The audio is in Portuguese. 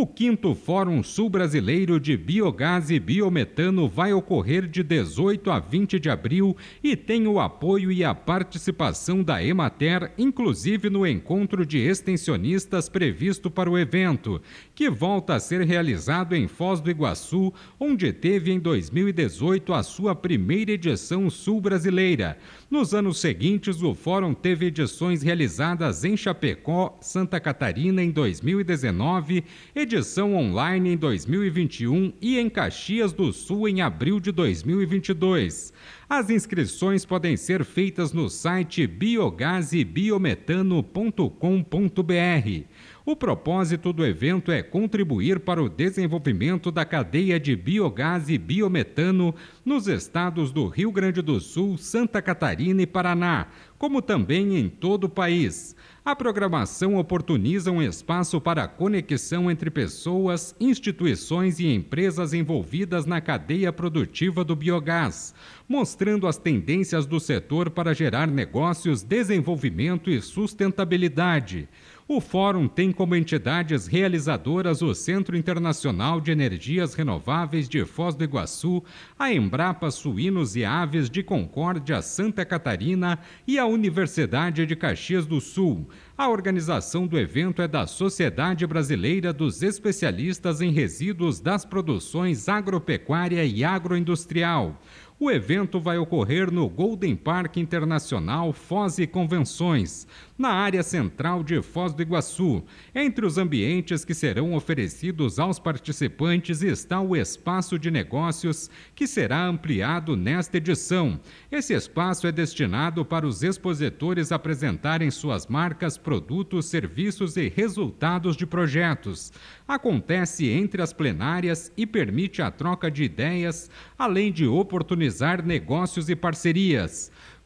O quinto Fórum Sul Brasileiro de Biogás e Biometano vai ocorrer de 18 a 20 de abril e tem o apoio e a participação da Emater, inclusive no encontro de extensionistas previsto para o evento, que volta a ser realizado em Foz do Iguaçu, onde teve em 2018 a sua primeira edição sul brasileira. Nos anos seguintes, o Fórum teve edições realizadas em Chapecó, Santa Catarina em 2019, edição online em 2021 e em Caxias do Sul em abril de 2022. As inscrições podem ser feitas no site biogasebiometano.com.br. O propósito do evento é contribuir para o desenvolvimento da cadeia de biogás e biometano nos estados do Rio Grande do Sul, Santa Catarina e Paraná, como também em todo o país. A programação oportuniza um espaço para a conexão entre pessoas, instituições e empresas envolvidas na cadeia produtiva do biogás, mostrando as tendências do setor para gerar negócios, desenvolvimento e sustentabilidade. O Fórum tem como entidades realizadoras o Centro Internacional de Energias Renováveis de Foz do Iguaçu, a Embrapa Suínos e Aves de Concórdia, Santa Catarina e a Universidade de Caxias do Sul. A organização do evento é da Sociedade Brasileira dos Especialistas em Resíduos das Produções Agropecuária e Agroindustrial. O evento vai ocorrer no Golden Park Internacional Foz e Convenções, na área central de Foz do Iguaçu. Entre os ambientes que serão oferecidos aos participantes está o espaço de negócios, que será ampliado nesta edição. Esse espaço é destinado para os expositores apresentarem suas marcas, produtos, serviços e resultados de projetos. Acontece entre as plenárias e permite a troca de ideias, além de oportunizar negócios e parcerias.